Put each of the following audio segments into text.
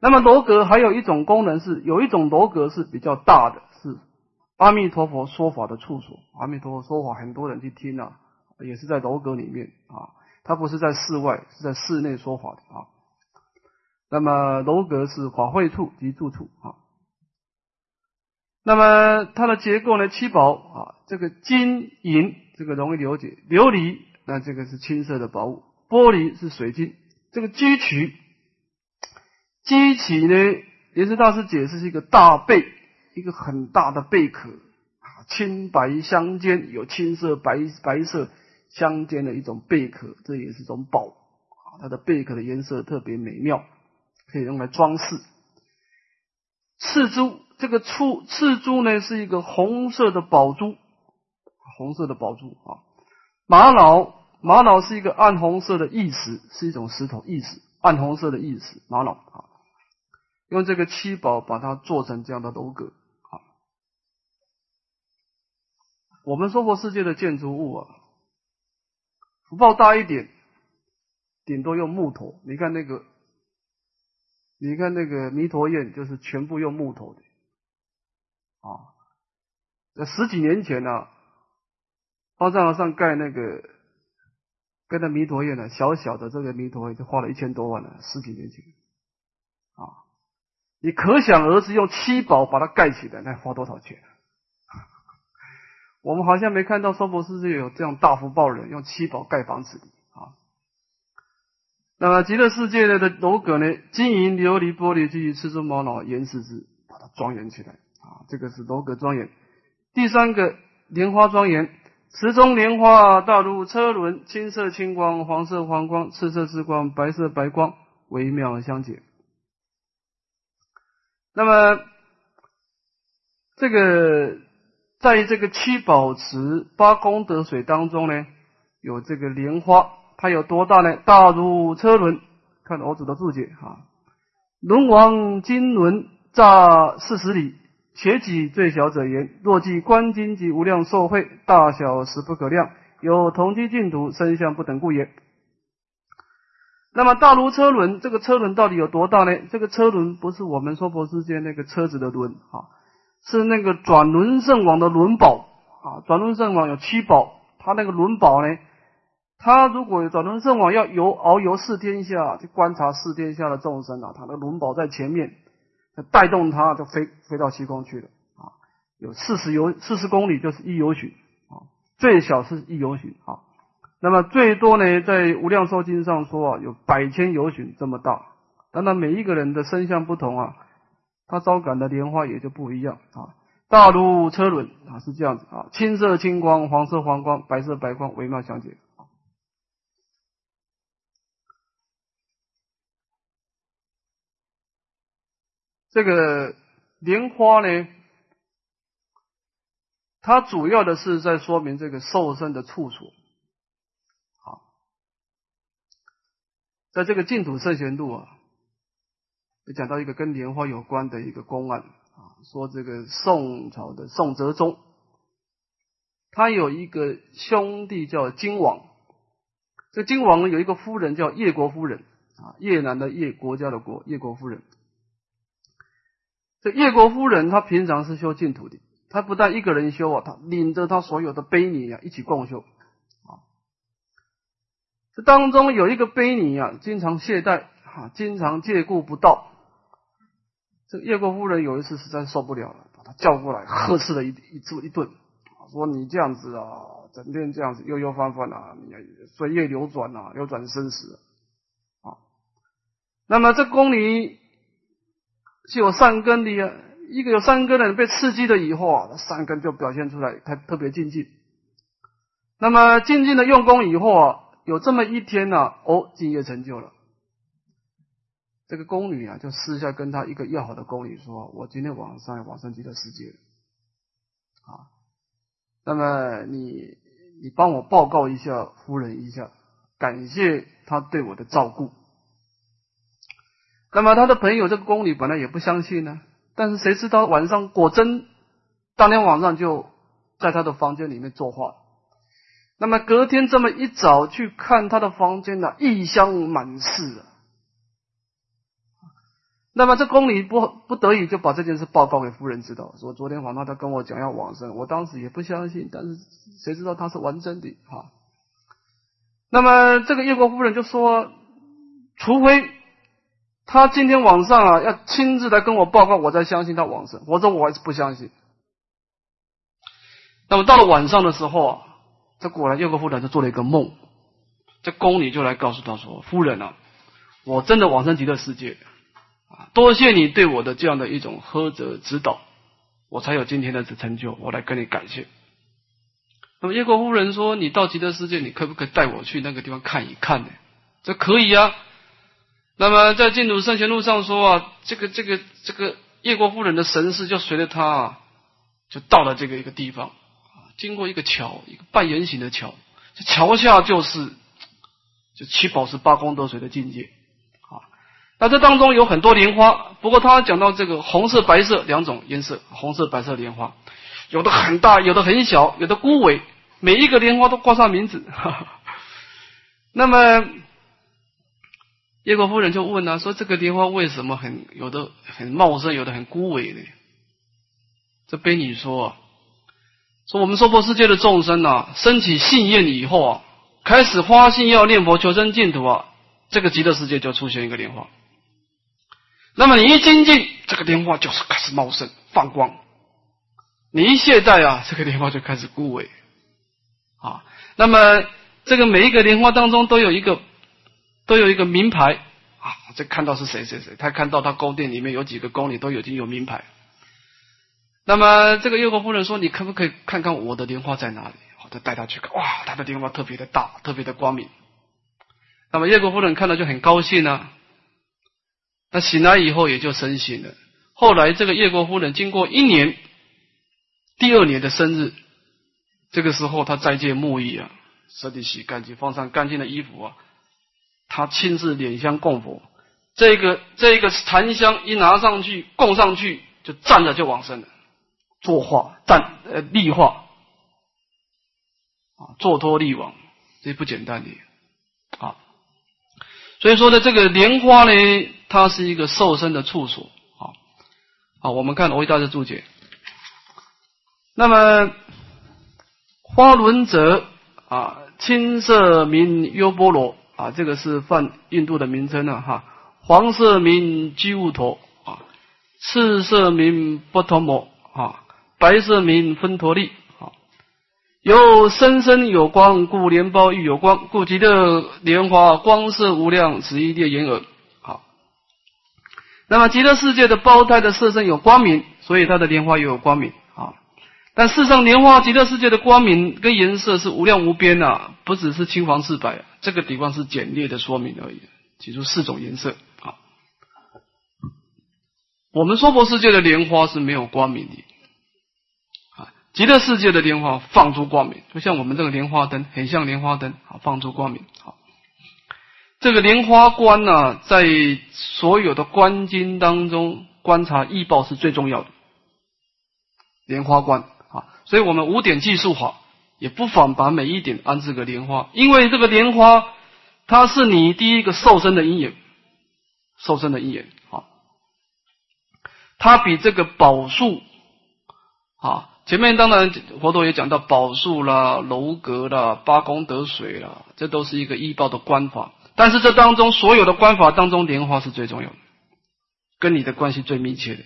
那么楼阁还有一种功能是，有一种楼阁是比较大的，是阿弥陀佛说法的处所。阿弥陀佛说法，很多人去听啊，也是在楼阁里面啊，他不是在室外，是在室内说法的啊。那么楼阁是法会处及住处啊。那么它的结构呢？七宝啊，这个金银这个容易了解，琉璃那这个是青色的宝物，玻璃是水晶。这个居渠，居渠呢，也是大师解释是一个大贝，一个很大的贝壳啊，青白相间，有青色、白白色相间的一种贝壳，这也是种宝啊。它的贝壳的颜色特别美妙，可以用来装饰。赤珠。这个赤赤珠呢，是一个红色的宝珠，红色的宝珠啊。玛瑙，玛瑙是一个暗红色的玉石，是一种石头，玉石，暗红色的玉石，玛瑙啊。用这个七宝把它做成这样的楼阁啊。我们娑婆世界的建筑物啊，福报大一点，顶多用木头。你看那个，你看那个弥陀院，就是全部用木头的。啊，在十几年前呢，八丈上盖那个盖那弥陀院呢，小小的这个弥陀院就花了一千多万了。十几年前，啊，你可想而知，用七宝把它盖起来，那花多少钱？我们好像没看到娑婆世界有这样大福报人用七宝盖房子啊。那么极乐世界的的楼阁呢，金银琉璃玻璃及赤珠玛瑙岩石之，把它庄严起来。啊，这个是楼阁庄严。第三个莲花庄严，池中莲花大如车轮，青色青光，黄色黄光，赤色赤光，白色白光，微妙相结。那么这个在这个七宝池八功德水当中呢，有这个莲花，它有多大呢？大如车轮。看我子的注解啊，龙王金轮炸四十里。且己最小者言：若计观经及无量寿会，大小实不可量，有同居净土，身相不等故也。那么大如车轮，这个车轮到底有多大呢？这个车轮不是我们娑婆世界那个车子的轮啊，是那个转轮圣王的轮宝啊。转轮圣王有七宝，他那个轮宝呢，他如果转轮圣王要游遨游四天下，去观察四天下的众生啊，他的轮宝在前面。带动他就飞飞到西空去了啊！有四十游四十公里就是一游巡啊，最小是一游巡啊。那么最多呢，在《无量寿经》上说啊，有百千游巡这么大。当然每一个人的身相不同啊，他招感的莲花也就不一样啊。大如车轮啊，是这样子啊，青色青光，黄色黄光，白色白光，微妙相接。这个莲花呢，它主要的是在说明这个受身的处所。在这个净土圣贤录啊，就讲到一个跟莲花有关的一个公案啊，说这个宋朝的宋哲宗，他有一个兄弟叫金王，这金王有一个夫人叫叶国夫人啊，越南的叶国家的国叶国夫人。这叶国夫人，她平常是修净土的，她不但一个人修啊，她领着她所有的婢女啊一起共修。当中有一个婢女啊，经常懈怠啊，经常借故不到。这个叶国夫人有一次实在受不了了，把她叫过来，呵斥了一一一顿，说你这样子啊，整天这样子悠悠翻翻啊，你水月流转啊，流转生死啊。那么这宫里。是有善根的，一个有善根的人被刺激了以后啊，善根就表现出来，他特别静静。那么静静的用功以后啊，有这么一天呢，哦，敬业成就了。这个宫女啊，就私下跟他一个要好的宫女说：“我今天晚上要往生极乐世界啊，那么你你帮我报告一下夫人一下，感谢他对我的照顾。”那么他的朋友这个宫女本来也不相信呢，但是谁知道晚上果真当天晚上就在他的房间里面作画。那么隔天这么一早去看他的房间呢，异香满室啊。那么这宫里不不得已就把这件事报告给夫人知道，说昨天晚上他跟我讲要往生，我当时也不相信，但是谁知道他是完真的哈。那么这个叶国夫人就说，除非他今天晚上啊要亲自来跟我报告，我才相信他往生，否则我还是不相信。那么到了晚上的时候啊，这果然叶国夫人就做了一个梦，这宫女就来告诉他说：“夫人啊，我真的往生极乐世界啊。”多谢你对我的这样的一种呵责指导，我才有今天的成就，我来跟你感谢。那么叶国夫人说：“你到极乐世界，你可不可以带我去那个地方看一看呢？”这可以啊。那么在净土圣贤录上说啊，这个这个这个叶国夫人的神识就随着他啊，就到了这个一个地方，经过一个桥，一个半圆形的桥，这桥下就是就七宝是八功德水的境界啊。那这当中有很多莲花，不过他讲到这个红色、白色两种颜色，红色、白色莲花，有的很大，有的很小，有的枯萎，每一个莲花都挂上名字。哈 哈那么叶国夫人就问啊，说这个莲花为什么很有的很茂盛，有的很枯萎呢？这悲女说啊，说我们娑婆世界的众生啊，升起信愿以后啊，开始发心要念佛求生净土啊，这个极乐世界就出现一个莲花。那么你一精进，这个莲花就是开始茂盛放光；你一懈怠啊，这个莲花就开始枯萎啊。那么这个每一个莲花当中都有一个都有一个名牌啊，这看到是谁谁谁，他看到他宫殿里面有几个宫里都已经有名牌。那么这个叶国夫人说：“你可不可以看看我的莲花在哪里？”好，就带他去看。哇，他的莲花特别的大，特别的光明。那么叶国夫人看到就很高兴啊。那醒来以后也就身醒了。后来这个叶国夫人经过一年，第二年的生日，这个时候他再见沐浴啊，身体洗干净，放上干净的衣服啊，他亲自点香供佛。这个这个檀香一拿上去供上去，就站着就往生了，坐化站呃立化啊，坐脱立往，这不简单的啊。所以说呢，这个莲花呢。它是一个瘦身的处所，啊，好，我们看维大的注解。那么花轮者啊，青色名优波罗啊，这个是泛印度的名称了哈。黄色名基物陀啊，赤色名波陀摩啊，白色名分陀利啊。有生生有光，故莲苞亦有光，故极乐莲花光色无量，此一列言耳。那么极乐世界的胞胎的色身有光明，所以它的莲花也有光明啊。但事实上，莲花极乐世界的光明跟颜色是无量无边啊，不只是青黄赤白，这个地方是简略的说明而已，提出四种颜色啊。我们娑婆世界的莲花是没有光明的，极乐世界的莲花放出光明，就像我们这个莲花灯，很像莲花灯啊，放出光明好。这个莲花观呢，在所有的观经当中，观察异报是最重要的。莲花观啊，所以我们五点计数法也不妨把每一点安置个莲花，因为这个莲花它是你第一个受身的因缘，受身的因缘啊，它比这个宝树啊，前面当然佛陀也讲到宝树啦、楼阁啦、八功德水啦，这都是一个异报的观法。但是这当中所有的观法当中，莲花是最重要的，跟你的关系最密切的，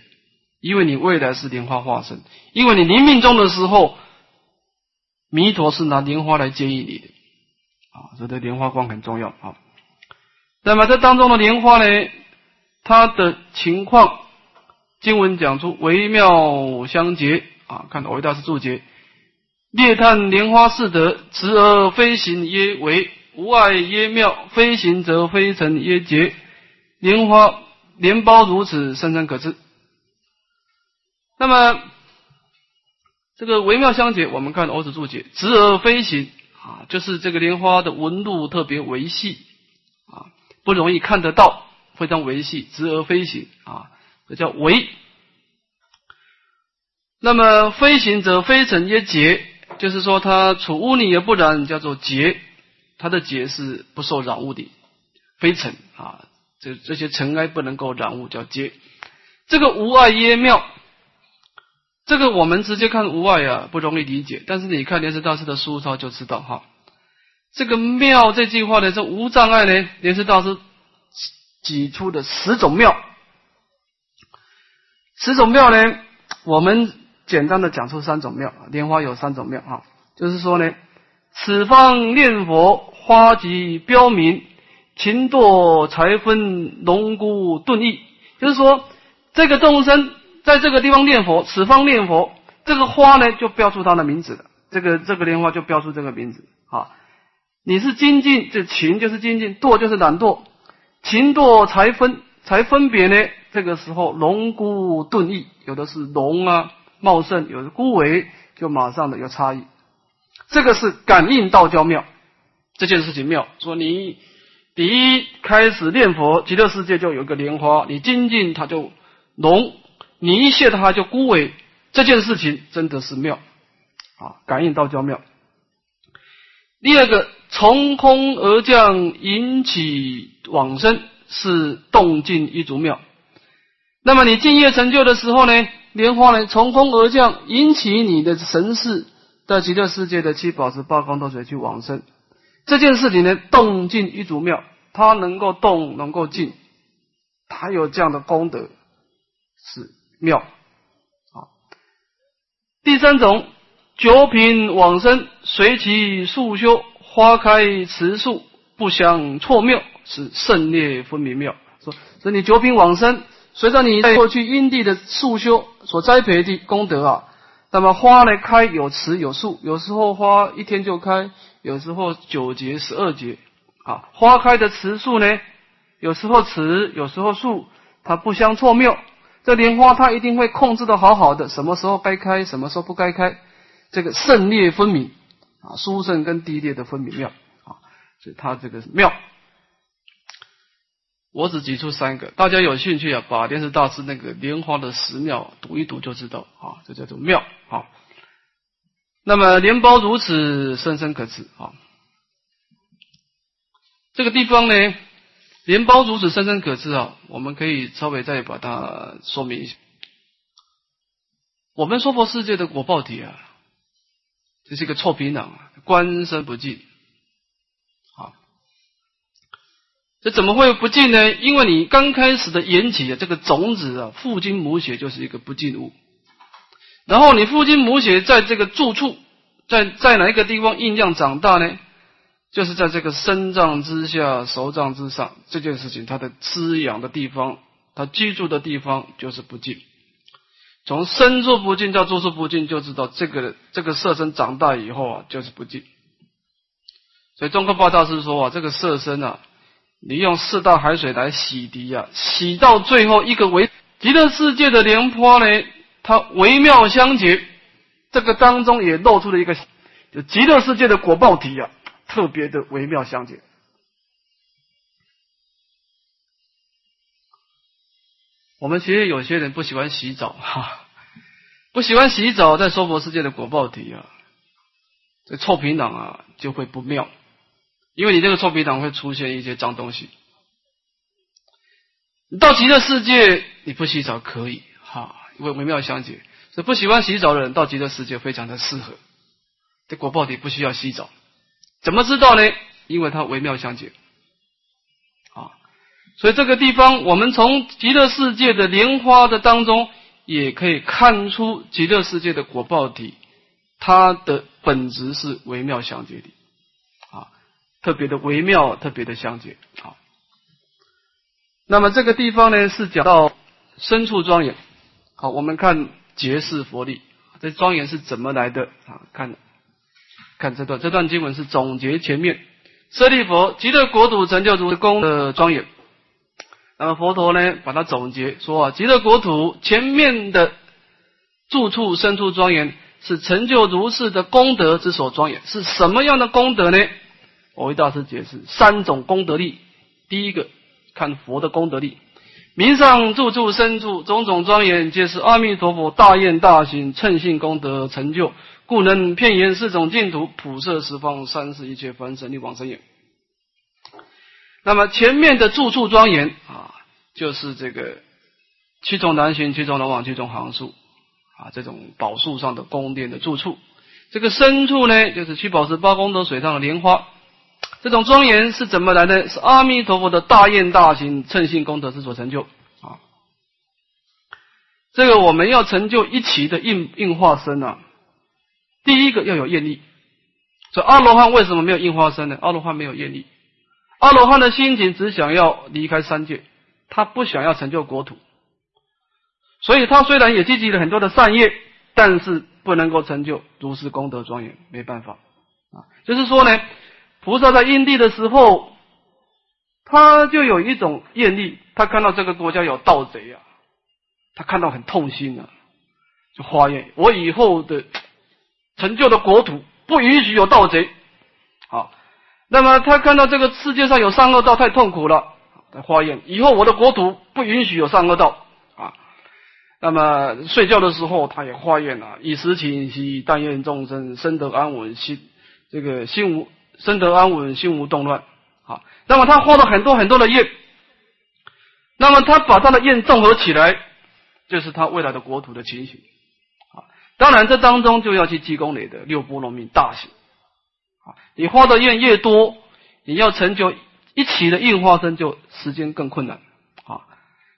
因为你未来是莲花化身，因为你临命终的时候，弥陀是拿莲花来接引你的，啊，所以莲花光很重要啊。那么这当中的莲花呢，它的情况，经文讲出微妙相结啊，看维大师注解，列叹莲花四德，持而飞行曰为。无碍曰妙，飞行则飞尘曰洁。莲花莲苞如此，深深可知。那么这个微妙相解，我们看欧子注解，直而飞行啊，就是这个莲花的纹路特别维细啊，不容易看得到，非常维细，直而飞行啊，这叫维。那么飞行则非尘曰劫，就是说它处污泥而不染，叫做劫。它的劫是不受染污的，非尘啊，这这些尘埃不能够染污，叫劫。这个无碍耶妙，这个我们直接看无碍啊，不容易理解。但是你看莲师大师的书抄就知道哈。这个妙这句话呢，是无障碍呢，莲师大师挤出的十种妙，十种妙呢，我们简单的讲出三种妙。莲花有三种妙啊，就是说呢，此方念佛花集标明，勤堕财分龙骨顿意，就是说。这个众生在这个地方念佛，此方念佛，这个花呢就标出它的名字了。这个这个莲花就标出这个名字啊。你是精进，这勤就是精进，惰就是懒惰，勤惰才分才分别呢。这个时候龙孤顿异，有的是龙啊茂盛，有的枯萎，就马上的有差异。这个是感应道交妙，这件事情妙。说你第一开始念佛，极乐世界就有一个莲花，你精进它就。浓，你一谢它就枯萎，这件事情真的是妙啊！感应道交妙。第二个，从空而降，引起往生，是动静一足妙。那么你敬业成就的时候呢，莲花呢从空而降，引起你的神识到极乐世界的七宝石八光多水去往生，这件事情呢动静一足妙，它能够动，能够静，它有这样的功德。是妙啊！第三种九品往生，随其速修，花开持树，不相错妙，是胜劣分明妙。说，所以你九品往生，随着你在过去因地的速修所栽培的功德啊，那么花呢开有持有树，有时候花一天就开，有时候九节十二节啊，花开的持树呢，有时候持，有时候树，它不相错妙。这莲花它一定会控制的好好的，什么时候该开，什么时候不该开，这个胜劣分明啊，殊胜跟低劣的分明妙啊，所以它这个妙。我只举出三个，大家有兴趣啊，把电视大师那个莲花的十妙读一读就知道啊，这叫做妙啊。那么莲苞如此，深深可知啊。这个地方呢？莲苞如此深深可知啊！我们可以稍微再把它说明一下。我们娑婆世界的果报体啊，这是一个臭皮囊，观身不净。好，这怎么会不净呢？因为你刚开始的缘起啊，这个种子啊，父精母血就是一个不净物。然后你父精母血在这个住处，在在哪一个地方酝酿长大呢？就是在这个身脏之下、手脏之上这件事情，它的滋养的地方，它居住的地方就是不净。从身处不净到住处不净，就知道这个这个色身长大以后啊，就是不净。所以中科八大师说啊，这个色身啊，你用四大海水来洗涤啊，洗到最后一个微极乐世界的莲花呢，它微妙相结，这个当中也露出了一个就极乐世界的果报体啊。特别的微妙相结。我们其实有些人不喜欢洗澡哈，不喜欢洗澡，在娑婆世界的果报体啊，这臭皮囊啊就会不妙，因为你这个臭皮囊会出现一些脏东西。你到极乐世界你不洗澡可以哈，因为微妙相解，所以不喜欢洗澡的人到极乐世界非常的适合，这果报体不需要洗澡。怎么知道呢？因为它微妙相解啊，所以这个地方我们从极乐世界的莲花的当中，也可以看出极乐世界的果报体，它的本质是微妙相解的，特别的微妙，特别的相接啊。那么这个地方呢，是讲到深处庄严。好，我们看结世佛力，这庄严是怎么来的啊？看。看这段，这段经文是总结前面舍利佛极乐国土成就如功的庄严。那么佛陀呢，把它总结说啊，极乐国土前面的住处深处庄严，是成就如是的功德之所庄严。是什么样的功德呢？我为大师解释三种功德力。第一个，看佛的功德力，名上住处深处种种庄严，皆是阿弥陀佛大愿大行称性功德成就。故能遍言四种净土，普摄十方三世一切凡神力往生也。那么前面的住处庄严啊，就是这个七种南行、七种龙王、七种行树啊，这种宝树上的宫殿的住处。这个深处呢，就是七宝石八功德水上的莲花。这种庄严是怎么来的？是阿弥陀佛的大愿大行称性功德之所成就啊。这个我们要成就一起的应应化身啊，第一个要有愿力。所以阿罗汉为什么没有应化身呢？阿罗汉没有愿力。阿罗汉的心情只想要离开三界，他不想要成就国土，所以他虽然也积极了很多的善业，但是不能够成就如是功德庄严，没办法啊。就是说呢，菩萨在因地的时候，他就有一种愿力，他看到这个国家有盗贼啊，他看到很痛心啊，就发愿：我以后的成就的国土不允许有盗贼，好。那么他看到这个世界上有善恶道太痛苦了，他发愿以后我的国土不允许有善恶道啊。那么睡觉的时候他也化愿啊，以时寝息，但愿众生生得安稳，心这个心无生得安稳，心无动乱啊。那么他花了很多很多的愿，那么他把他的愿综合起来，就是他未来的国土的情形啊。当然这当中就要去积功累德，六波罗蜜大行。啊，你花的愿越多，你要成就一起的应化身，就时间更困难。啊，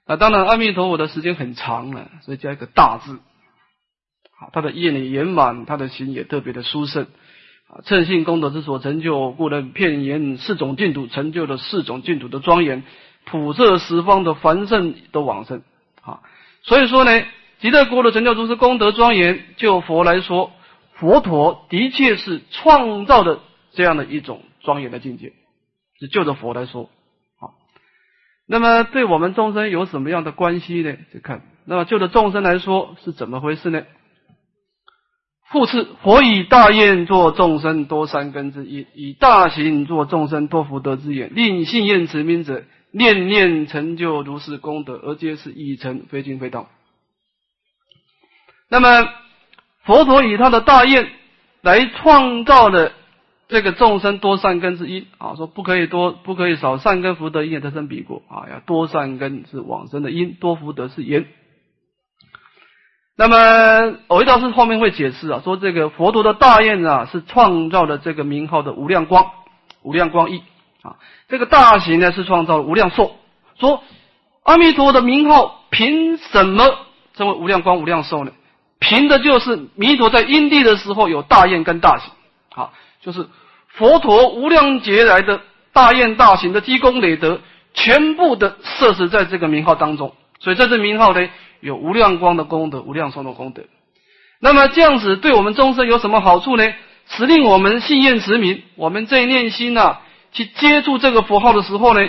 那当然阿弥陀佛的时间很长了，所以加一个大字。好，他的愿力圆满，他的心也特别的殊胜。啊，称性功德之所成就，故能片言四种净土成就的四种净土的庄严，普摄十方的凡圣的往生。啊，所以说呢，极乐国的成就都是功德庄严，就佛来说。佛陀的确是创造的这样的一种庄严的境界，是就着佛来说，好。那么对我们众生有什么样的关系呢？就看，那么就着众生来说是怎么回事呢？复次，佛以大愿作众生多善根之因，以大行作众生多福德之眼，令信愿持名者念念成就如是功德，而皆是已成，非经非道。那么。佛陀以他的大愿来创造了这个众生多善根之因啊，说不可以多，不可以少，善根福德因得生彼国啊，要多善根是往生的因，多福德是因。那么藕益大师后面会解释啊，说这个佛陀的大愿啊，是创造了这个名号的无量光，无量光义啊，这个大行呢是创造了无量寿。说阿弥陀的名号凭什么成为无量光、无量寿呢？凭的就是弥陀在因地的时候有大愿跟大行，好，就是佛陀无量劫来的大愿大行的积功累德，全部的设置在这个名号当中，所以在这名号呢有无量光的功德，无量寿的功德。那么这样子对我们众生有什么好处呢？使令我们信愿持名，我们在念心呐，去接触这个佛号的时候呢，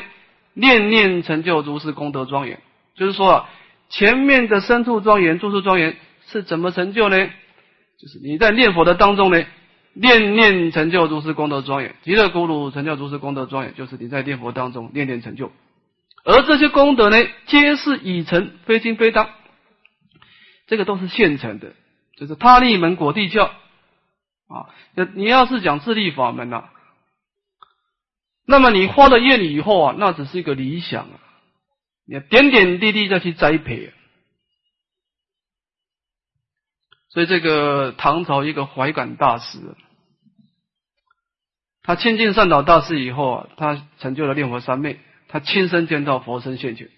念念成就如是功德庄严。就是说啊，前面的深处庄严、住处庄严。是怎么成就呢？就是你在念佛的当中呢，念念成就如是功德庄严，极乐咕噜成就如是功德庄严，就是你在念佛当中念念成就。而这些功德呢，皆是已成，非经非当，这个都是现成的，就是他立门果地教啊。你要是讲自立法门呐，那么你花了愿以后啊，那只是一个理想啊，你要点点滴滴再去栽培。所以，这个唐朝一个怀感大师，他亲近善导大师以后啊，他成就了念佛三昧，他亲身见到佛身现前，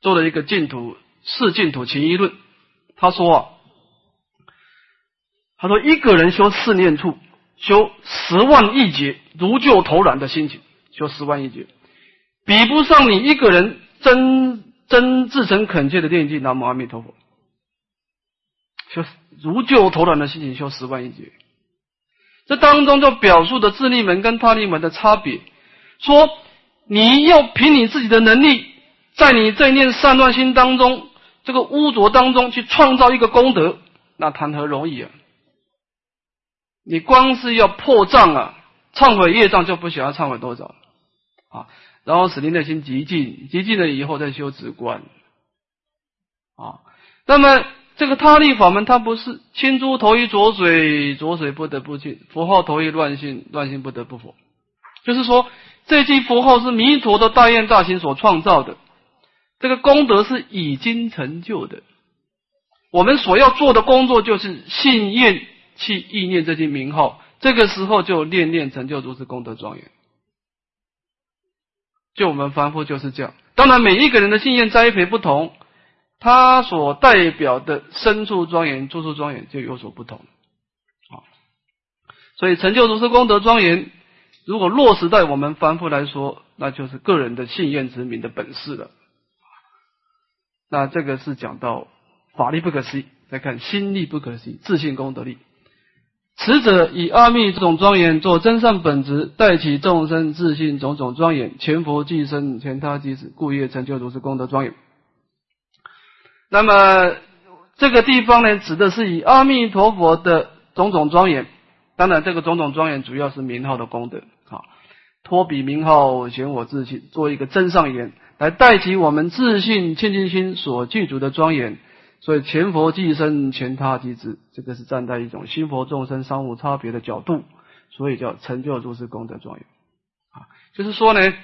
做了一个净土四净土情义论。他说，他说一个人修四念处，修十万亿劫如救头然的心情，修十万亿劫，比不上你一个人真真至诚恳切的念经南无阿弥陀佛。修如救头卵的心情，修十万亿劫。这当中就表述的自利门跟他利门的差别。说你要凭你自己的能力，在你这念善乱心当中，这个污浊当中去创造一个功德，那谈何容易啊！你光是要破障啊，忏悔业障就不想要忏悔多少啊，然后使你内心极静，极静了以后再修止观啊，那么。这个他力法门，它不是清珠投于浊水，浊水不得不净；佛号投于乱心，乱心不得不佛。就是说，这句佛号是弥陀的大愿大行所创造的，这个功德是已经成就的。我们所要做的工作就是信愿去意念这些名号，这个时候就念念成就如是功德庄严。就我们凡夫就是这样。当然，每一个人的信愿栽培不同，他所代表的深处庄严、住处庄严就有所不同。啊，所以成就如是功德庄严，如果落实在我们凡夫来说，那就是个人的信愿之名的本事了。那这个是讲到。法力不可思议，再看心力不可思议，自信功德力。此者以阿弥这种庄严做真善本质，带起众生自信种种庄严，前佛即身，前他即死，故业成就如是功德庄严。那么这个地方呢，指的是以阿弥陀佛的种种庄严。当然，这个种种庄严主要是名号的功德。好，托比名号显我自信，做一个真上言，来带起我们自信清净心所具足的庄严。所以前佛即身，前他即知，这个是站在一种心佛众生三无差别的角度，所以叫成就如是功德庄严啊。就是说呢，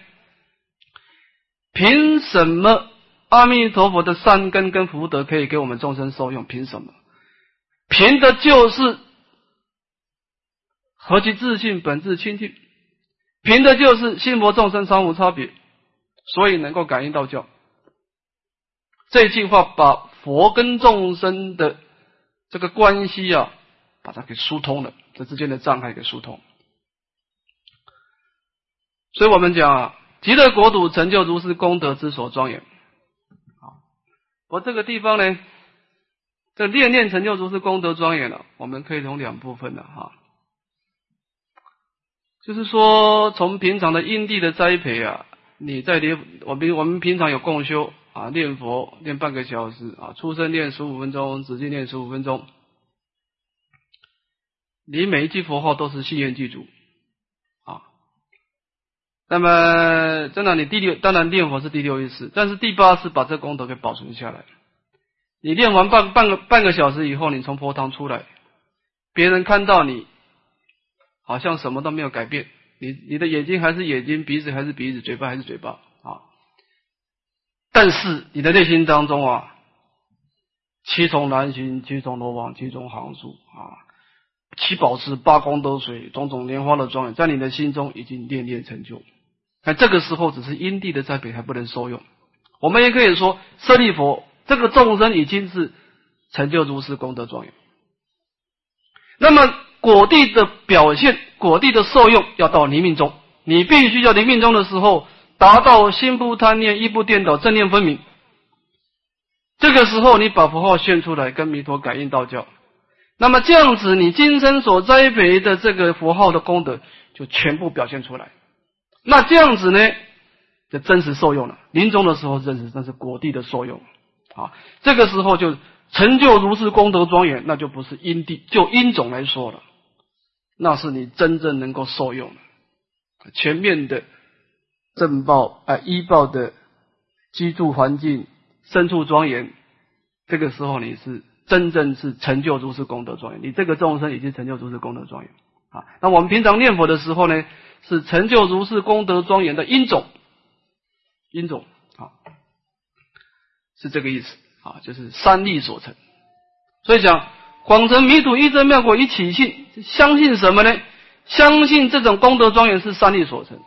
凭什么阿弥陀佛的善根跟福德可以给我们众生受用？凭什么？凭的就是何其自信本质清净，凭的就是心佛众生三无差别，所以能够感应道教。这句话把。佛跟众生的这个关系啊，把它给疏通了，这之间的障碍给疏通。所以我们讲啊，极乐国土成就如是功德之所庄严。啊，我这个地方呢，这念念成就如是功德庄严了，我们可以从两部分的哈，就是说从平常的因地的栽培啊，你在连我们我们平常有共修。啊，念佛念半个小时啊，出生念十五分钟，止境念十五分钟。你每一句佛号都是信愿具足啊。那么，真的，你第六当然念佛是第六意识，但是第八是把这功德给保存下来。你念完半半个半个小时以后，你从佛堂出来，别人看到你，好像什么都没有改变，你你的眼睛还是眼睛，鼻子还是鼻子，嘴巴还是嘴巴啊。但是你的内心当中啊，七重南行，七重罗网，七重行树啊，七宝池，八功德水，种种莲花的庄严，在你的心中已经念念成就。那这个时候只是因地的栽培，还不能受用。我们也可以说，舍利佛这个众生已经是成就如是功德庄严。那么果地的表现，果地的受用，要到临命中，你必须要临命中的时候。达到心不贪念，意不颠倒，正念分明。这个时候，你把符号现出来，跟弥陀感应道教。那么这样子，你今生所栽培的这个符号的功德，就全部表现出来。那这样子呢，就真实受用了。临终的时候真实，那是果地的受用啊。这个时候就成就如是功德庄严，那就不是因地，就因种来说了，那是你真正能够受用的全面的。正报啊，医报的居住环境深处庄严，这个时候你是真正是成就如是功德庄严，你这个众生已经成就如是功德庄严啊。那我们平常念佛的时候呢，是成就如是功德庄严的因种，因种啊，是这个意思啊，就是三力所成。所以讲广成弥土一真妙果一起信，相信什么呢？相信这种功德庄严是三力所成。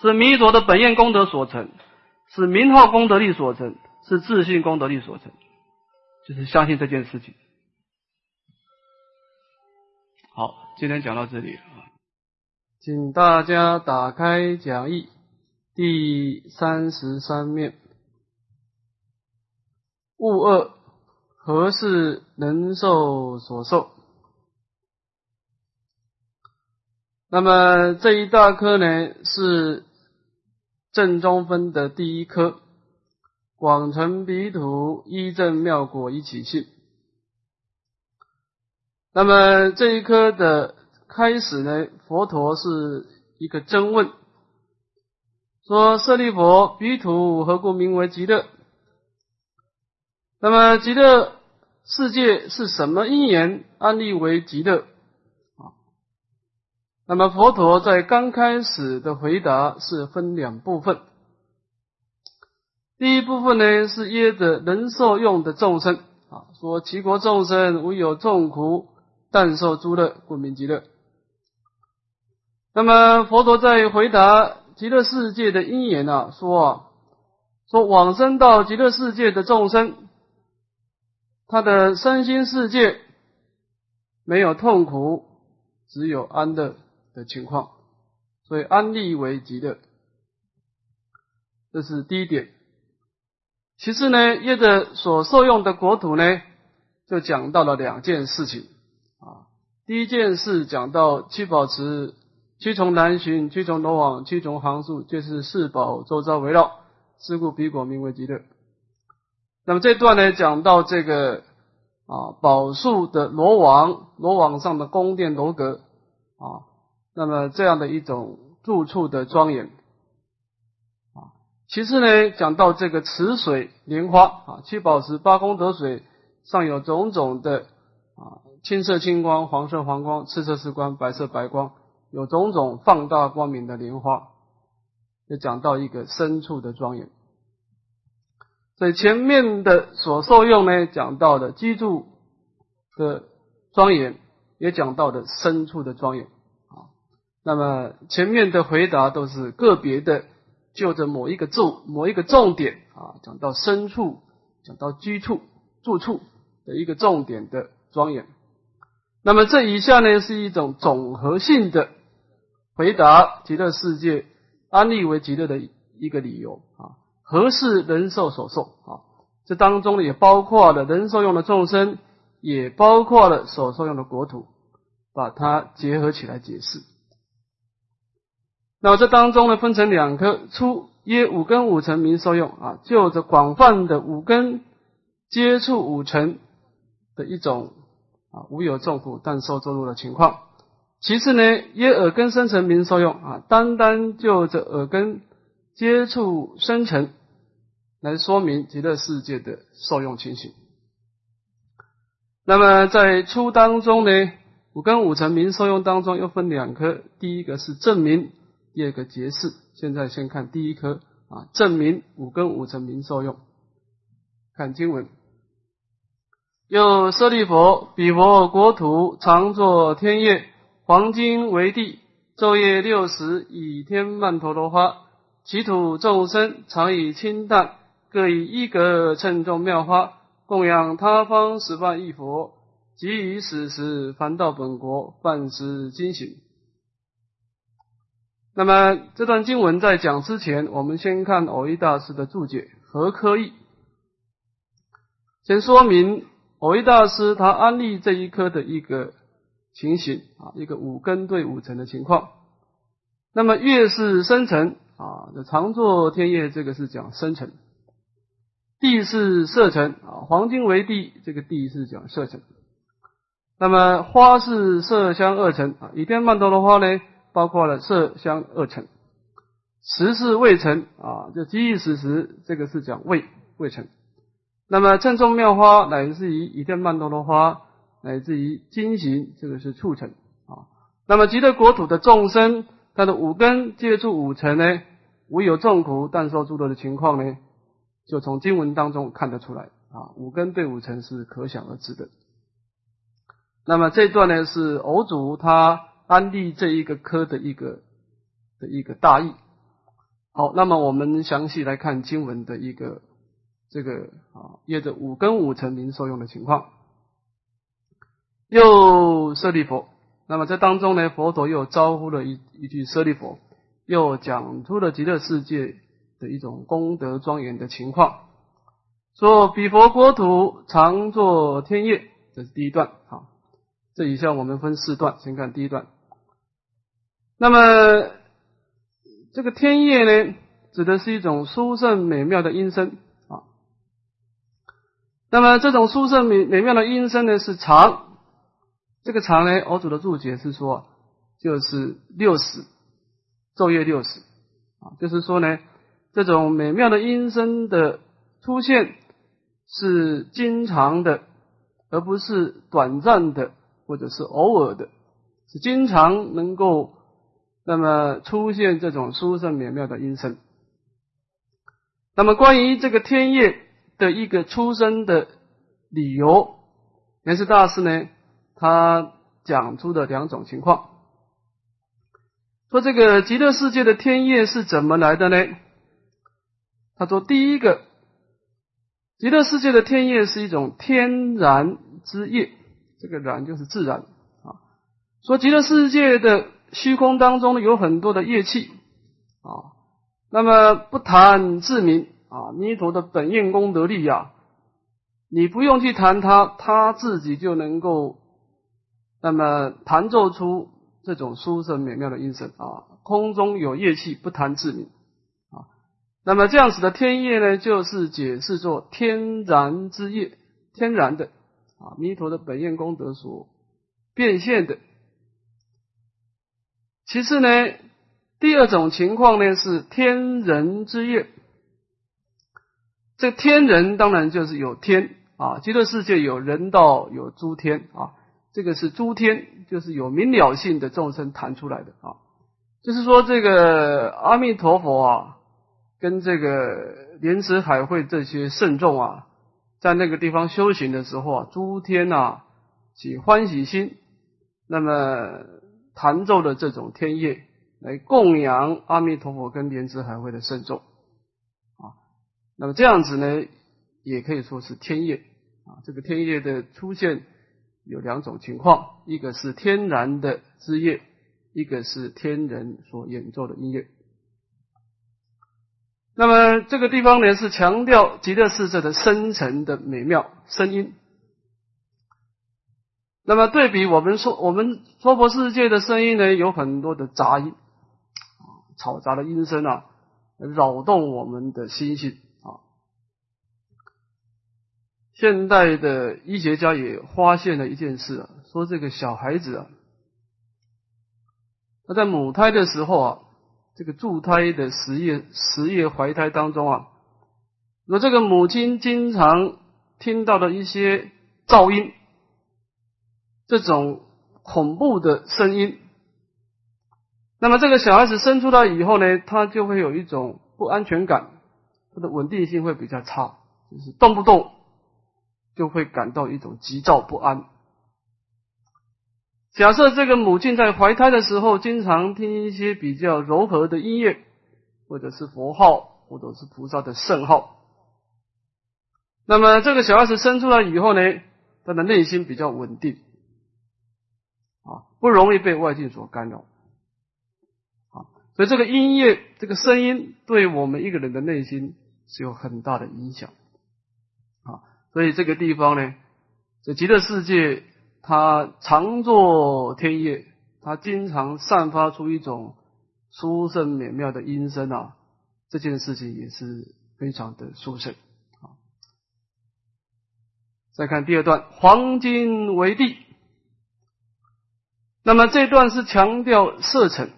是弥陀的本愿功德所成，是名号功德力所成，是自信功德力所成，就是相信这件事情。好，今天讲到这里啊，请大家打开讲义第三十三面，物二何事能受所受？那么这一大科呢是。正中分的第一颗，广成彼土一正妙果一起性。那么这一颗的开始呢，佛陀是一个真问，说舍利佛，彼土何故名为极乐？那么极乐世界是什么因缘安立为极乐？啊，那么佛陀在刚开始的回答是分两部分，第一部分呢是耶的人受用的众生啊，说其国众生无有众苦，但受诸乐，故名极乐。那么佛陀在回答极乐世界的因缘啊，说啊，说往生到极乐世界的众生，他的身心世界没有痛苦，只有安乐的情况，所以安利为极乐，这是第一点。其次呢，业的所受用的国土呢，就讲到了两件事情啊。第一件事讲到七宝池。七重南巡，七重罗网，七重行数，就是四宝周遭围绕，是故彼果名为极乐。那么这段呢，讲到这个啊宝树的罗网，罗网上的宫殿楼阁啊，那么这样的一种住处的庄严啊。其次呢，讲到这个池水莲花啊，七宝池八功德水上有种种的啊青色青光、黄色黄光、赤色赤光、白色白光。有种种放大光明的莲花，就讲到一个深处的庄严。所以前面的所受用呢，讲到的居住的庄严，也讲到的深处的庄严啊。那么前面的回答都是个别的，就着某一个重某一个重点啊，讲到深处，讲到居处住处的一个重点的庄严。那么这以下呢，是一种总合性的。回答极乐世界安利为极乐的一个理由啊，何是人寿所受啊？这当中呢也包括了人受用的众生，也包括了所受用的国土，把它结合起来解释。那这当中呢分成两科，初约五根五尘名受用啊，就着广泛的五根接触五尘的一种啊无有重苦但受作入的情况。其次呢，耶耳根生成名受用啊，单单就着耳根接触生成来说明极乐世界的受用情形。那么在初当中呢，五根五尘名受用当中又分两科，第一个是证明，第二个解释。现在先看第一科啊，证明五根五尘名受用。看经文，又舍利佛，彼佛国土常作天业。黄金为地，昼夜六时，以天曼陀罗花，其土众生常以清淡，各以一格称重妙花，供养他方十万亿佛，即以此时凡到本国，办施精醒。那么这段经文在讲之前，我们先看偶一大师的注解和科意，先说明偶一大师他安利这一科的一个。情形啊，一个五根对五尘的情况。那么月是生成啊，这常作天业，这个是讲生成；地是色尘啊，黄金为地，这个地是讲色尘。那么花是色香二尘啊，以天曼陀罗花呢，包括了色香二尘。时是未成啊，就即意时时，这个是讲未未成。那么正中妙花乃至于以天曼陀罗花。乃至于金行，这个是促成啊。那么极乐国土的众生，他的五根接触五尘呢，无有众苦，但受诸乐的情况呢，就从经文当中看得出来啊。五根对五尘是可想而知的。那么这段呢，是偶主他安利这一个科的一个的一个大意。好，那么我们详细来看经文的一个这个啊，业的五根五尘名受用的情况。又舍利佛，那么这当中呢，佛陀又招呼了一一句舍利佛，又讲出了极乐世界的一种功德庄严的情况，说彼佛国土常作天业，这是第一段啊。这以下我们分四段，先看第一段。那么这个天业呢，指的是一种殊胜美妙的音声啊。那么这种殊胜美美妙的音声呢，是常。这个常呢，我主的注解是说，就是六十昼夜六十啊，就是说呢，这种美妙的音声的出现是经常的，而不是短暂的或者是偶尔的，是经常能够那么出现这种殊胜美妙的音声。那么关于这个天业的一个出生的理由，莲师大师呢，他讲出的两种情况，说这个极乐世界的天业是怎么来的呢？他说，第一个，极乐世界的天业是一种天然之业，这个然就是自然啊。说极乐世界的虚空当中有很多的业气啊。那么不谈自明啊，弥陀的本愿功德力呀，你不用去谈它，它自己就能够那么弹奏出这种殊胜美妙的音声啊。空中有业气，不谈自明。那么这样子的天业呢，就是解释作天然之业，天然的啊，弥陀的本愿功德所变现的。其次呢。第二种情况呢是天人之业，这天人当然就是有天啊，极乐世界有人道有诸天啊，这个是诸天，就是有明了性的众生弹出来的啊，就是说这个阿弥陀佛啊，跟这个莲池海会这些圣众啊，在那个地方修行的时候啊，诸天啊起欢喜心，那么弹奏的这种天乐。来供养阿弥陀佛跟莲池海会的圣众啊，那么这样子呢，也可以说是天业啊。这个天业的出现有两种情况，一个是天然的枝叶，一个是天人所演奏的音乐。那么这个地方呢，是强调极乐世界的深沉的美妙声音。那么对比我们说，我们娑婆世界的声音呢，有很多的杂音。嘈杂的音声啊，扰动我们的心性啊。现代的医学家也发现了一件事啊，说这个小孩子啊，他在母胎的时候啊，这个助胎的十月十月怀胎当中啊，那这个母亲经常听到的一些噪音，这种恐怖的声音。那么这个小孩子生出来以后呢，他就会有一种不安全感，他的稳定性会比较差，就是动不动就会感到一种急躁不安。假设这个母亲在怀胎的时候，经常听一些比较柔和的音乐，或者是佛号，或者是菩萨的圣号，那么这个小孩子生出来以后呢，他的内心比较稳定，啊，不容易被外境所干扰。啊所以这个音乐，这个声音，对我们一个人的内心是有很大的影响啊。所以这个地方呢，这极乐世界，他常作天乐，他经常散发出一种殊胜美妙的音声啊。这件事情也是非常的殊胜啊。再看第二段，黄金为地，那么这段是强调色尘。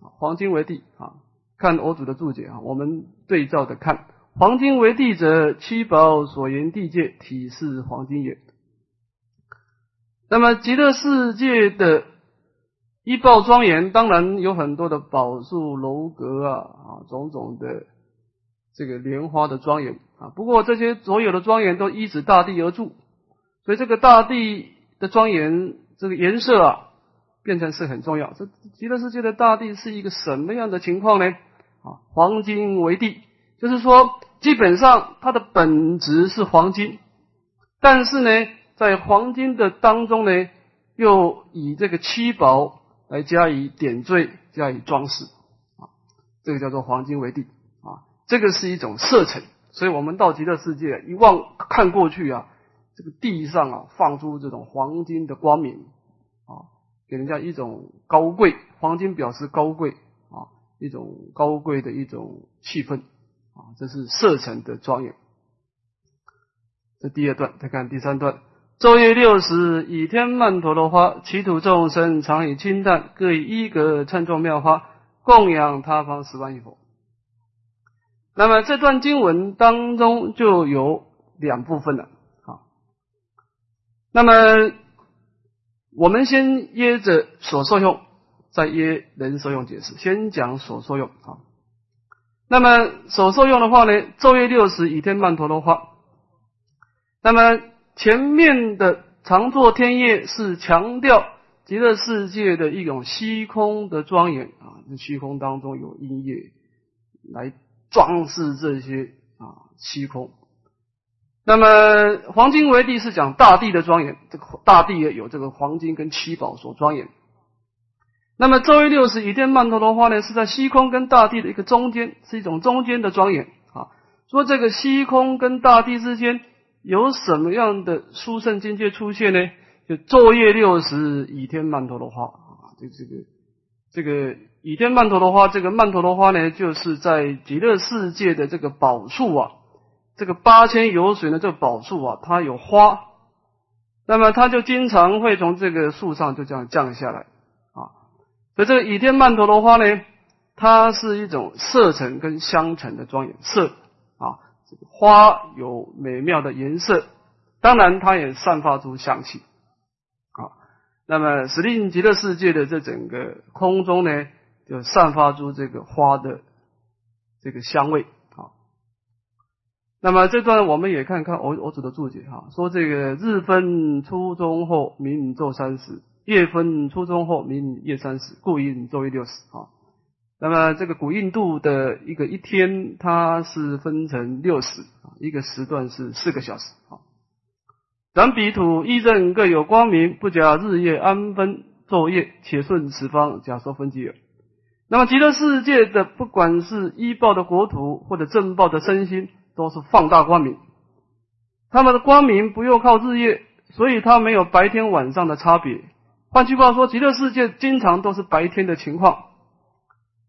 黄金为地啊，看我主的注解啊，我们对照的看，黄金为地者，七宝所言地界体是黄金也。那么极乐世界的一报庄严，当然有很多的宝树楼阁啊啊，种种的这个莲花的庄严啊。不过这些所有的庄严都依止大地而住，所以这个大地的庄严，这个颜色啊。变成是很重要。这极乐世界的大地是一个什么样的情况呢？啊，黄金为地，就是说，基本上它的本质是黄金，但是呢，在黄金的当中呢，又以这个七宝来加以点缀、加以装饰，啊，这个叫做黄金为地，啊，这个是一种色彩。所以我们到极乐世界一望看过去啊，这个地上啊，放出这种黄金的光明。啊给人家一种高贵，黄金表示高贵啊，一种高贵的一种气氛啊，这是色尘的庄严。这第二段，再看第三段，昼夜六时，以天曼陀罗花，其土众生常以清淡，各以一格称作妙花，供养他方十万亿佛。那么这段经文当中就有两部分了，好，那么。我们先约着所受用，再约人受用解释。先讲所受用啊。那么所受用的话呢，昼夜六时，倚天曼陀罗花。那么前面的常作天业是强调极乐世界的一种虚空的庄严啊，这虚空当中有音乐来装饰这些啊虚空。那么黄金为地是讲大地的庄严，这个大地也有这个黄金跟七宝所庄严。那么周一六十倚天曼陀罗花呢，是在虚空跟大地的一个中间，是一种中间的庄严啊。说这个虚空跟大地之间有什么样的殊胜境界出现呢？就昼夜六十倚天曼陀罗花啊，这这个这个倚天曼陀罗花，这个曼陀罗花呢，就是在极乐世界的这个宝树啊。这个八千游水呢，这个宝树啊，它有花，那么它就经常会从这个树上就这样降下来啊。所以这个倚天曼陀罗花呢，它是一种色尘跟香尘的庄严色。花有美妙的颜色，当然它也散发出香气啊。那么使令极乐世界的这整个空中呢，就散发出这个花的这个香味啊。那么这段我们也看看我我主的注解哈，说这个日分初中后明昼三十，夜分初中后明夜三十，故应昼夜六十啊。那么这个古印度的一个一天，它是分成六时，一个时段是四个小时啊。然彼土一正各有光明，不假日夜安分昼夜，且顺此方假说分即有。那么极乐世界的不管是依报的国土或者正报的身心。都是放大光明，他们的光明不用靠日夜，所以它没有白天晚上的差别。换句话说，极乐世界经常都是白天的情况。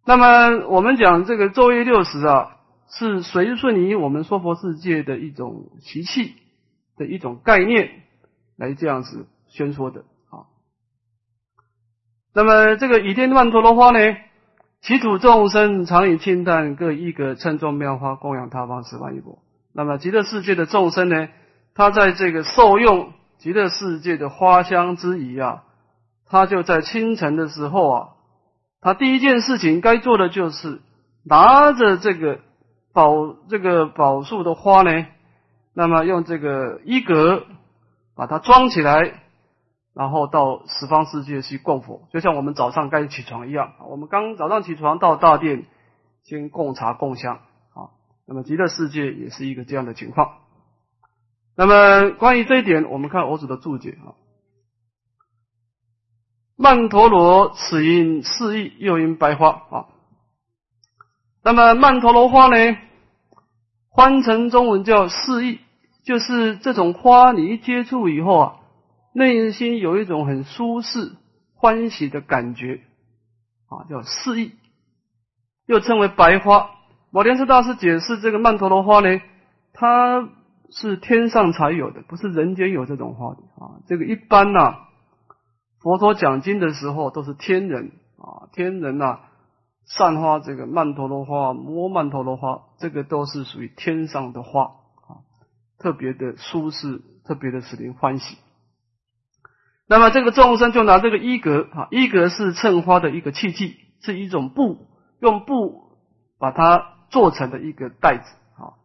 那么我们讲这个昼夜六时啊，是随顺于我们说佛世界的一种习气的一种概念来这样子宣说的啊。那么这个倚天曼陀罗花呢？其土众生常以清淡各一个称重妙花供养他方十万亿波。那么极乐世界的众生呢？他在这个受用极乐世界的花香之余啊，他就在清晨的时候啊，他第一件事情该做的就是拿着这个宝这个宝树的花呢，那么用这个衣格把它装起来。然后到十方世界去供佛，就像我们早上该起床一样。我们刚早上起床到大殿，先供茶供香啊。那么极乐世界也是一个这样的情况。那么关于这一点，我们看佛祖的注解啊。曼陀罗此因四意，又因白花啊。那么曼陀罗花呢，翻成中文叫四意，就是这种花，你一接触以后啊。内心有一种很舒适、欢喜的感觉，啊，叫四意，又称为白花。宝莲寺大师解释这个曼陀罗花呢，它是天上才有的，不是人间有这种花的啊。这个一般呐，佛陀讲经的时候都是天人啊，天人呐散花这个曼陀罗花、摸曼陀罗花，这个都是属于天上的花啊，特别的舒适，特别的使人欢喜。那么这个众生就拿这个衣格啊，衣格是衬花的一个器具，是一种布，用布把它做成的一个袋子啊，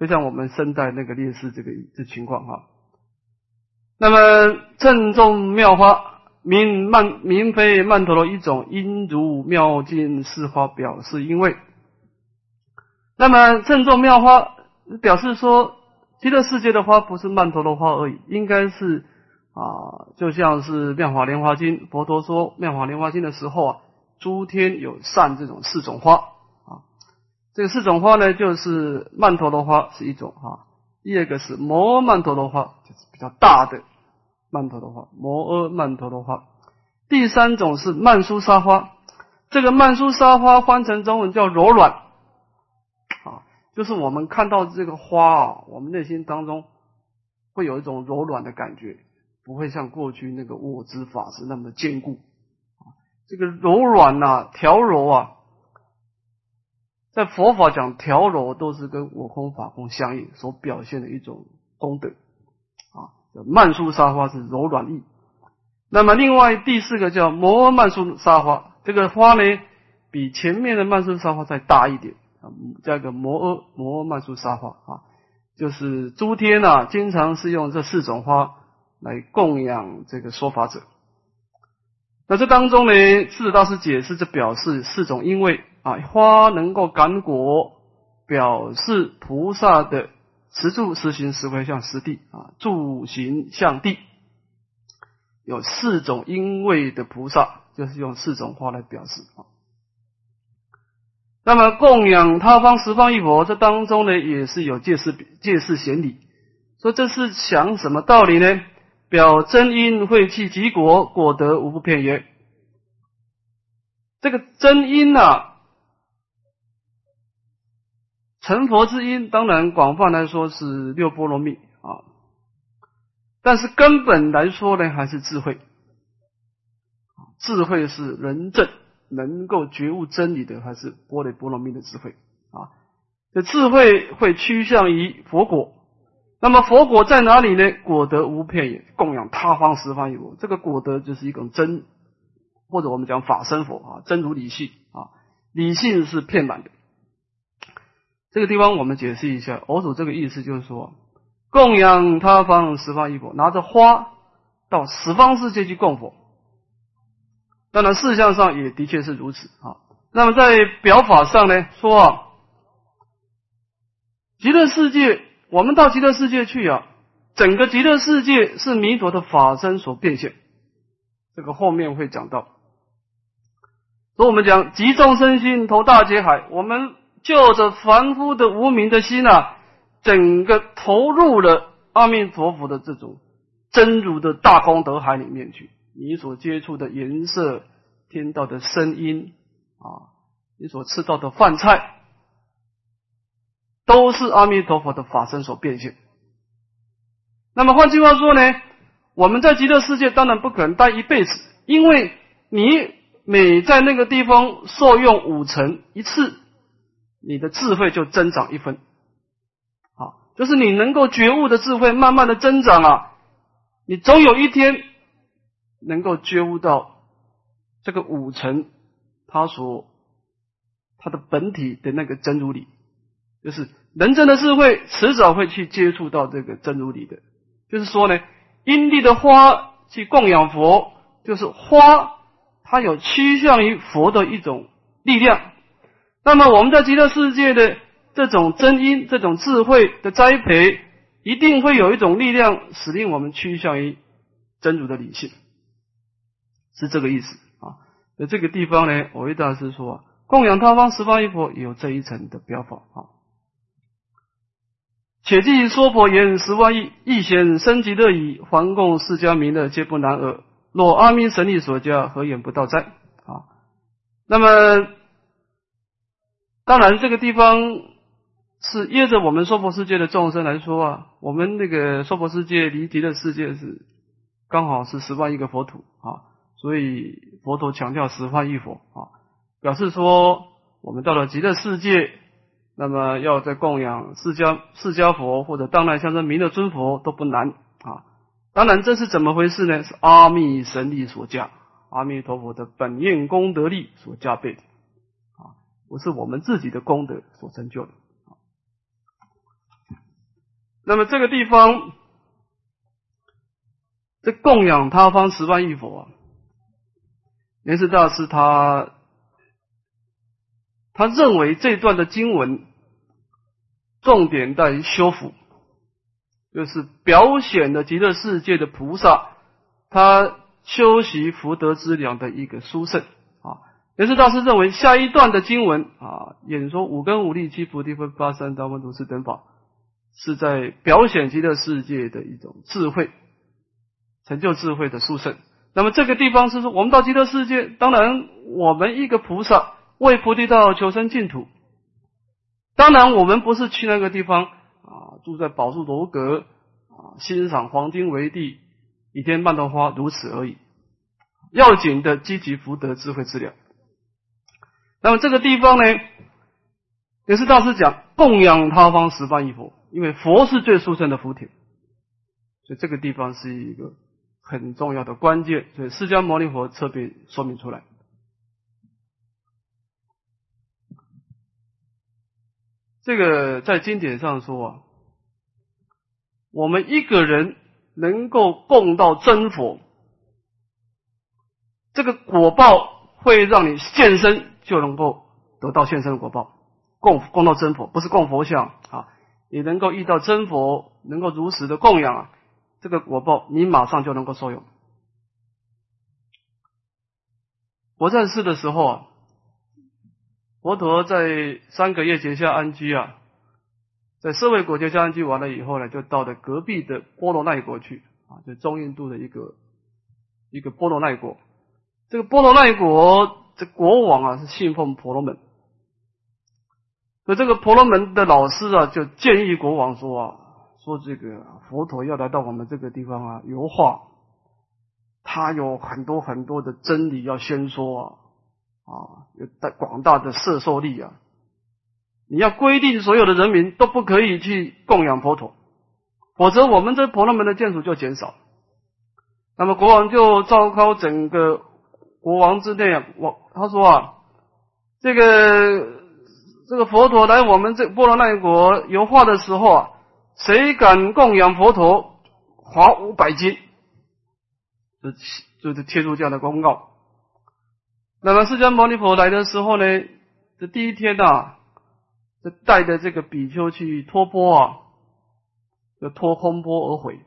就像我们身带那个烈士这个这情况哈。那么称重妙花，名曼名非曼陀罗一种，因如妙境四花表示因为。那么称重妙花表示说，极乐世界的花不是曼陀罗花而已，应该是。啊，就像是《妙法莲华经》，佛陀说《妙法莲华经》的时候啊，诸天有善这种四种花啊，这四种花呢，就是曼陀罗花是一种哈，第二个是摩曼陀罗花，就是比较大的曼陀罗花，摩诃曼陀罗花，第三种是曼殊沙花，这个曼殊沙花翻成中文叫柔软啊，就是我们看到这个花啊，我们内心当中会有一种柔软的感觉。不会像过去那个握之法是那么坚固，这个柔软呐，调柔啊，在佛法讲调柔都是跟我空法空相应所表现的一种功德。曼殊沙花是柔软意，那。么另外第四个叫摩诃曼殊沙花，这个花呢比前面的曼殊沙花再大一点啊，叫个摩诃摩诃曼殊沙花啊，就是诸天啊经常是用这四种花来供养这个说法者。那这当中呢，智者大师解释，这表示四种因为啊，花能够感果，表示菩萨的持住实行十回向实地啊，住行向地。有四种因位的菩萨，就是用四种花来表示啊。那么供养他方十方一佛，这当中呢也是有借势借势显理，说这是讲什么道理呢？表真因会气极果，果得无不片言。这个真因啊，成佛之因，当然广泛来说是六波罗蜜啊。但是根本来说呢，还是智慧。智慧是人正，能够觉悟真理的，还是波罗波罗蜜的智慧啊？这智慧会趋向于佛果。那么佛果在哪里呢？果德无片也，供养他方十方一佛。这个果德就是一种真，或者我们讲法身佛啊，真如理性啊，理性是片满的。这个地方我们解释一下，偶主这个意思就是说。供养他方十方一佛，拿着花到十方世界去供佛。当然，事相上也的确是如此啊。那么在表法上呢，说啊，极乐世界，我们到极乐世界去啊，整个极乐世界是弥陀的法身所变现。这个后面会讲到。所以我们讲集众生心投大劫海，我们就着凡夫的无名的心啊。整个投入了阿弥陀佛的这种真如的大功德海里面去，你所接触的颜色、听到的声音啊，你所吃到的饭菜，都是阿弥陀佛的法身所变现。那么换句话说呢，我们在极乐世界当然不可能待一辈子，因为你每在那个地方受用五成一次，你的智慧就增长一分。好就是你能够觉悟的智慧慢慢的增长啊，你总有一天能够觉悟到这个五层，他所他的本体的那个真如理，就是人真的智慧迟早会去接触到这个真如理的。就是说呢，因地的花去供养佛，就是花它有趋向于佛的一种力量。那么我们在极乐世界的。这种真因，这种智慧的栽培，一定会有一种力量，使令我们趋向于真如的理性，是这个意思啊。那这个地方呢，我为大师说，供养他方十方一佛，有这一层的标法啊。且记说佛言十万亿，亦显生极乐矣。凡供释迦弥勒，皆不难耳。若阿弥神力所加，何言不到哉？啊，那么当然这个地方。是依着我们娑婆世界的众生来说啊，我们那个娑婆世界离极乐世界是刚好是十万亿个佛土啊，所以佛陀强调十万亿佛啊，表示说我们到了极乐世界，那么要在供养释迦释迦佛或者当然象征弥勒尊佛都不难啊。当然这是怎么回事呢？是阿弥神力所加，阿弥陀佛的本愿功德力所加倍，不是我们自己的功德所成就的。那么这个地方，这供养他方十万亿佛啊，莲师大师他他认为这段的经文重点在于修福，就是表显的极乐世界的菩萨，他修习福德之良的一个殊胜啊。莲师大师认为下一段的经文啊，演说五根五力七菩提分八三大问如是等法。是在表显极乐世界的一种智慧，成就智慧的殊胜。那么这个地方是说，我们到极乐世界，当然我们一个菩萨为菩提道求生净土，当然我们不是去那个地方啊，住在宝树楼阁啊，欣赏黄金为地，倚天曼陀花如此而已。要紧的积极福德智慧资料。那么这个地方呢，也是大师讲供养他方十方一佛。因为佛是最殊胜的福田，所以这个地方是一个很重要的关键，所以释迦牟尼佛特别说明出来。这个在经典上说啊，我们一个人能够供到真佛，这个果报会让你现身就能够得到现身的果报。供供到真佛，不是供佛像啊，你能够遇到真佛，能够如实的供养啊，这个果报你马上就能够受用。我在世的时候啊，佛陀在三个月结下安居啊，在社会国结下安居完了以后呢，就到了隔壁的波罗奈国去啊，就中印度的一个一个波罗奈国。这个波罗奈国这国王啊是信奉婆罗门。所以这个婆罗门的老师啊，就建议国王说啊，说这个佛陀要来到我们这个地方啊，油画，他有很多很多的真理要宣说啊，啊，有大广大的摄受力啊，你要规定所有的人民都不可以去供养佛陀，否则我们这婆罗门的建筑就减少。那么国王就召开整个国王之内啊，我他说啊，这个。这个佛陀来我们这波罗奈国游化的时候啊，谁敢供养佛陀，罚五百金，就就贴出这样的公告。那么释迦牟尼佛来的时候呢，这第一天呐，就带着这个比丘去托钵啊，就托空钵而回。